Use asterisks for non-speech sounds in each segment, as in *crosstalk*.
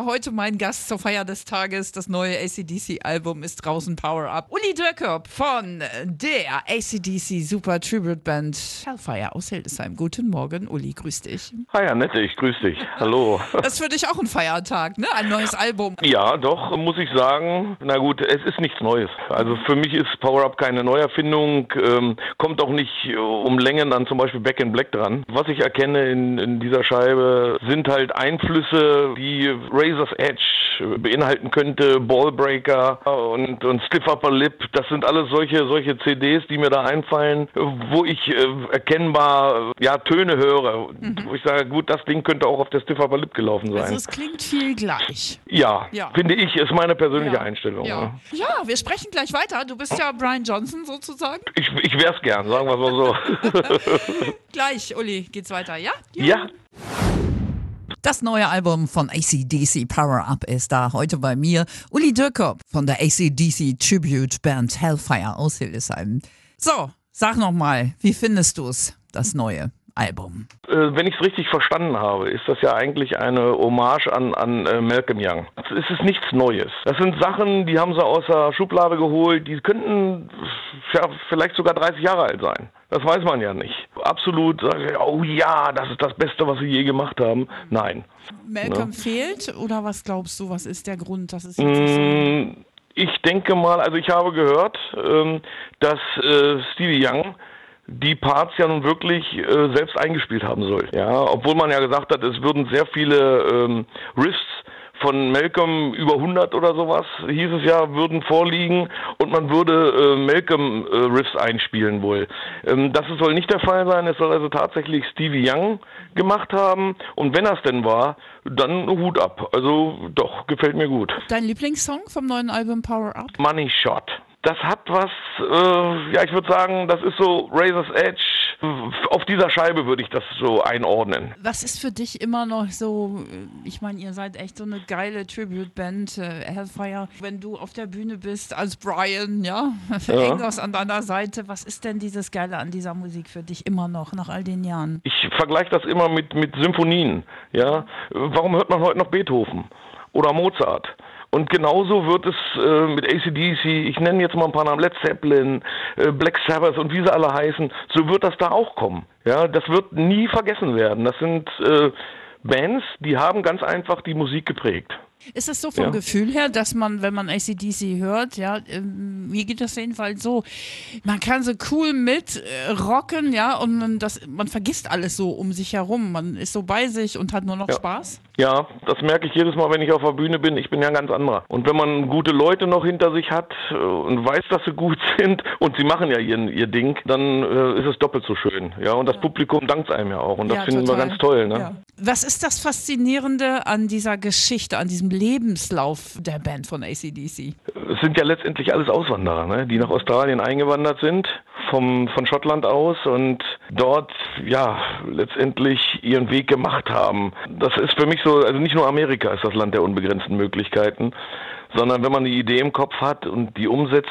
Heute mein Gast zur Feier des Tages. Das neue ACDC-Album ist draußen Power Up. Uli Dürkop von der ACDC Super Tribute Band Hellfire aus Hildesheim. Guten Morgen, Uli, grüß dich. Hi Annette, ich grüß dich. Hallo. *laughs* Das ist für dich auch ein Feiertag, ne? Ein neues Album. Ja, doch, muss ich sagen. Na gut, es ist nichts Neues. Also für mich ist Power Up keine Neuerfindung, ähm, kommt auch nicht äh, um Längen an zum Beispiel Back in Black dran. Was ich erkenne in, in dieser Scheibe sind halt Einflüsse, die Razor's Edge beinhalten könnte, Ballbreaker und, und Stiff Upper Lip. Das sind alles solche, solche CDs, die mir da einfallen, wo ich äh, erkennbar ja, Töne höre. Mhm. Wo ich sage, gut, das Ding könnte auch auf der Stiff Upper Lip gelaufen sein. Also es klingt viel gleich. Ja, ja. finde ich, ist meine persönliche ja. Einstellung. Ja. ja. wir sprechen gleich weiter. Du bist ja Brian Johnson sozusagen. Ich, ich wäre es gern, sagen wir es mal so. *laughs* gleich, Uli, geht's weiter, ja? Ja. Das neue Album von ACDC Power Up ist da heute bei mir. Uli Dürkop von der ACDC Tribute Band Hellfire aus Hildesheim. So, sag nochmal, wie findest du es, das neue Album? Äh, wenn ich es richtig verstanden habe, ist das ja eigentlich eine Hommage an, an äh, Malcolm Young. Es ist nichts Neues. Das sind Sachen, die haben sie aus der Schublade geholt, die könnten ja, vielleicht sogar 30 Jahre alt sein. Das weiß man ja nicht. Absolut, oh ja, das ist das Beste, was wir je gemacht haben. Nein. Malcolm ne? fehlt oder was glaubst du, was ist der Grund, dass es jetzt mm, Ich denke mal, also ich habe gehört, ähm, dass äh, Stevie Young die Parts ja nun wirklich äh, selbst eingespielt haben soll. Ja, obwohl man ja gesagt hat, es würden sehr viele ähm, Riffs von Malcolm über 100 oder sowas, hieß es ja, würden vorliegen und man würde äh, Malcolm äh, Riffs einspielen wohl. Ähm, das soll nicht der Fall sein, es soll also tatsächlich Stevie Young gemacht haben und wenn das denn war, dann Hut ab. Also doch, gefällt mir gut. Dein Lieblingssong vom neuen Album Power Up? Money Shot. Das hat was, äh, ja, ich würde sagen, das ist so Razor's Edge. Auf dieser Scheibe würde ich das so einordnen. Was ist für dich immer noch so, ich meine, ihr seid echt so eine geile Tribute-Band, äh, Hellfire. Wenn du auf der Bühne bist als Brian, ja, *laughs* ja. Engels an deiner Seite, was ist denn dieses Geile an dieser Musik für dich immer noch, nach all den Jahren? Ich vergleiche das immer mit, mit Symphonien, ja. Warum hört man heute noch Beethoven oder Mozart? Und genauso wird es äh, mit ACDC, ich nenne jetzt mal ein paar Namen, Led Zeppelin, äh, Black Sabbath und wie sie alle heißen, so wird das da auch kommen. Ja, das wird nie vergessen werden. Das sind äh, Bands, die haben ganz einfach die Musik geprägt. Ist es so vom ja. Gefühl her, dass man, wenn man ACDC hört, ja, ähm, mir geht das jedenfalls so, man kann so cool mit äh, rocken, ja, und man, das, man vergisst alles so um sich herum. Man ist so bei sich und hat nur noch ja. Spaß? Ja, das merke ich jedes Mal, wenn ich auf der Bühne bin. Ich bin ja ein ganz anderer. Und wenn man gute Leute noch hinter sich hat äh, und weiß, dass sie gut *laughs* sind und sie machen ja ihr, ihr Ding, dann äh, ist es doppelt so schön. Ja, und das ja. Publikum dankt einem ja auch. Und das finden total. wir ganz toll. Ne? Was ist das Faszinierende an dieser Geschichte, an diesem Lebenslauf der Band von ACDC? Es sind ja letztendlich alles Auswanderer, ne? die nach Australien eingewandert sind, vom, von Schottland aus und dort ja letztendlich ihren Weg gemacht haben. Das ist für mich so, also nicht nur Amerika ist das Land der unbegrenzten Möglichkeiten, sondern wenn man die Idee im Kopf hat und die umsetzt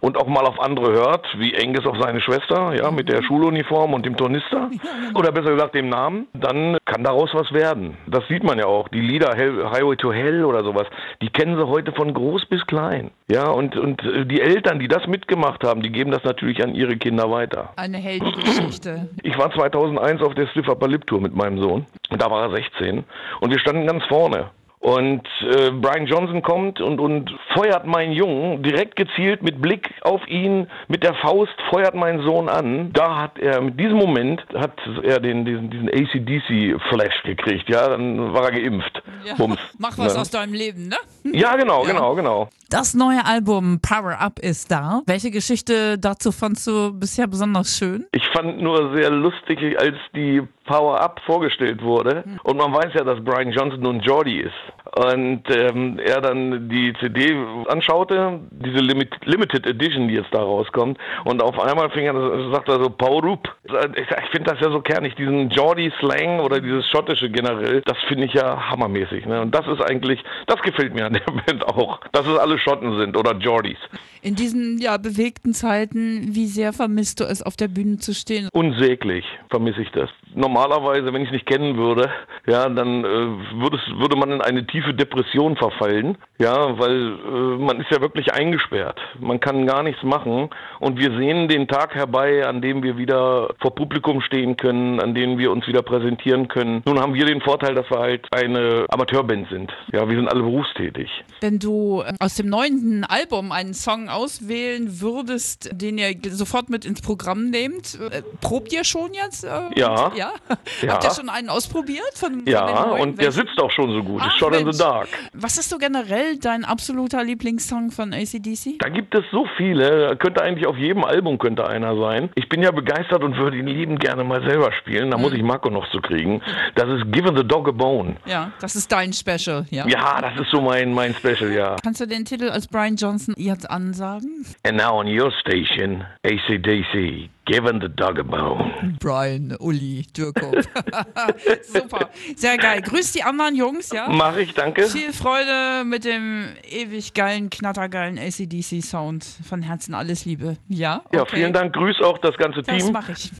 und auch mal auf andere hört, wie Angus auf seine Schwester, ja, mit der mhm. Schuluniform und dem Tornister, genau. oder besser gesagt dem Namen, dann kann daraus was werden. Das sieht man ja auch. Die Lieder Hell, Highway to Hell oder sowas, die kennen sie heute von groß bis klein. Ja, und, und äh, die Eltern, die das mitgemacht haben, die geben das natürlich an ihre Kinder weiter. Eine Heldengeschichte. Ich war 2001 auf der Stiff Upper Lip Tour mit meinem Sohn. Da war er 16. Und wir standen ganz vorne. Und äh, Brian Johnson kommt und, und feuert meinen Jungen direkt gezielt mit Blick auf ihn, mit der Faust feuert meinen Sohn an. Da hat er, mit diesem Moment hat er den, diesen, diesen ACDC-Flash gekriegt, ja, dann war er geimpft. Ja, Bums, *laughs* mach was ne? aus deinem Leben, ne? Ja, genau, ja. genau, genau. Das neue Album Power Up ist da. Welche Geschichte dazu fandst du bisher besonders schön? Ich fand nur sehr lustig, als die Power Up vorgestellt wurde. Hm. Und man weiß ja, dass Brian Johnson nun Geordie ist. Und ähm, er dann die CD anschaute, diese Limit Limited Edition, die jetzt da rauskommt. Und auf einmal fing er, sagt er so, Power Up. Ich, ich finde das ja so kernig, diesen Geordie-Slang oder dieses Schottische generell, das finde ich ja hammermäßig. Ne? Und das ist eigentlich, das gefällt mir an der *laughs* Band auch, dass es alle Schotten sind oder Geordies. In diesen ja, bewegten Zeiten, wie sehr vermisst du es, auf der Bühne zu stehen? Unsäglich vermisse ich das normalerweise, wenn ich es nicht kennen würde, ja, dann äh, würde, würde man in eine tiefe Depression verfallen, ja, weil äh, man ist ja wirklich eingesperrt. Man kann gar nichts machen und wir sehen den Tag herbei, an dem wir wieder vor Publikum stehen können, an dem wir uns wieder präsentieren können. Nun haben wir den Vorteil, dass wir halt eine Amateurband sind. Ja, wir sind alle berufstätig. Wenn du äh, aus dem neunten Album einen Song auswählen würdest, den ihr sofort mit ins Programm nehmt, äh, probt ihr schon jetzt? Äh, ja. Ja. Ja. Habt ihr schon einen ausprobiert? Von, ja, von und der Welchen? sitzt auch schon so gut. Ach, ist Shot in the Dark. Was ist so generell dein absoluter Lieblingssong von ACDC? Da gibt es so viele, könnte eigentlich auf jedem Album könnte einer sein. Ich bin ja begeistert und würde ihn liebend gerne mal selber spielen. Da muss ich Marco noch zu kriegen. Das ist Given the Dog a Bone. Ja, das ist dein Special, ja? Ja, das ist so mein, mein Special, ja. Kannst du den Titel als Brian Johnson jetzt ansagen? And now on your station, ACDC, Given the Dog a Bone. Brian, Uli, Dürkop. *laughs* Super, sehr geil. Grüß die anderen Jungs, ja? Mach ich, danke. Viel Freude mit dem ewig geilen, knattergeilen ACDC-Sound. Von Herzen alles Liebe. Ja? Ja, okay. vielen Dank. Grüß auch das ganze Das Team. mache ich.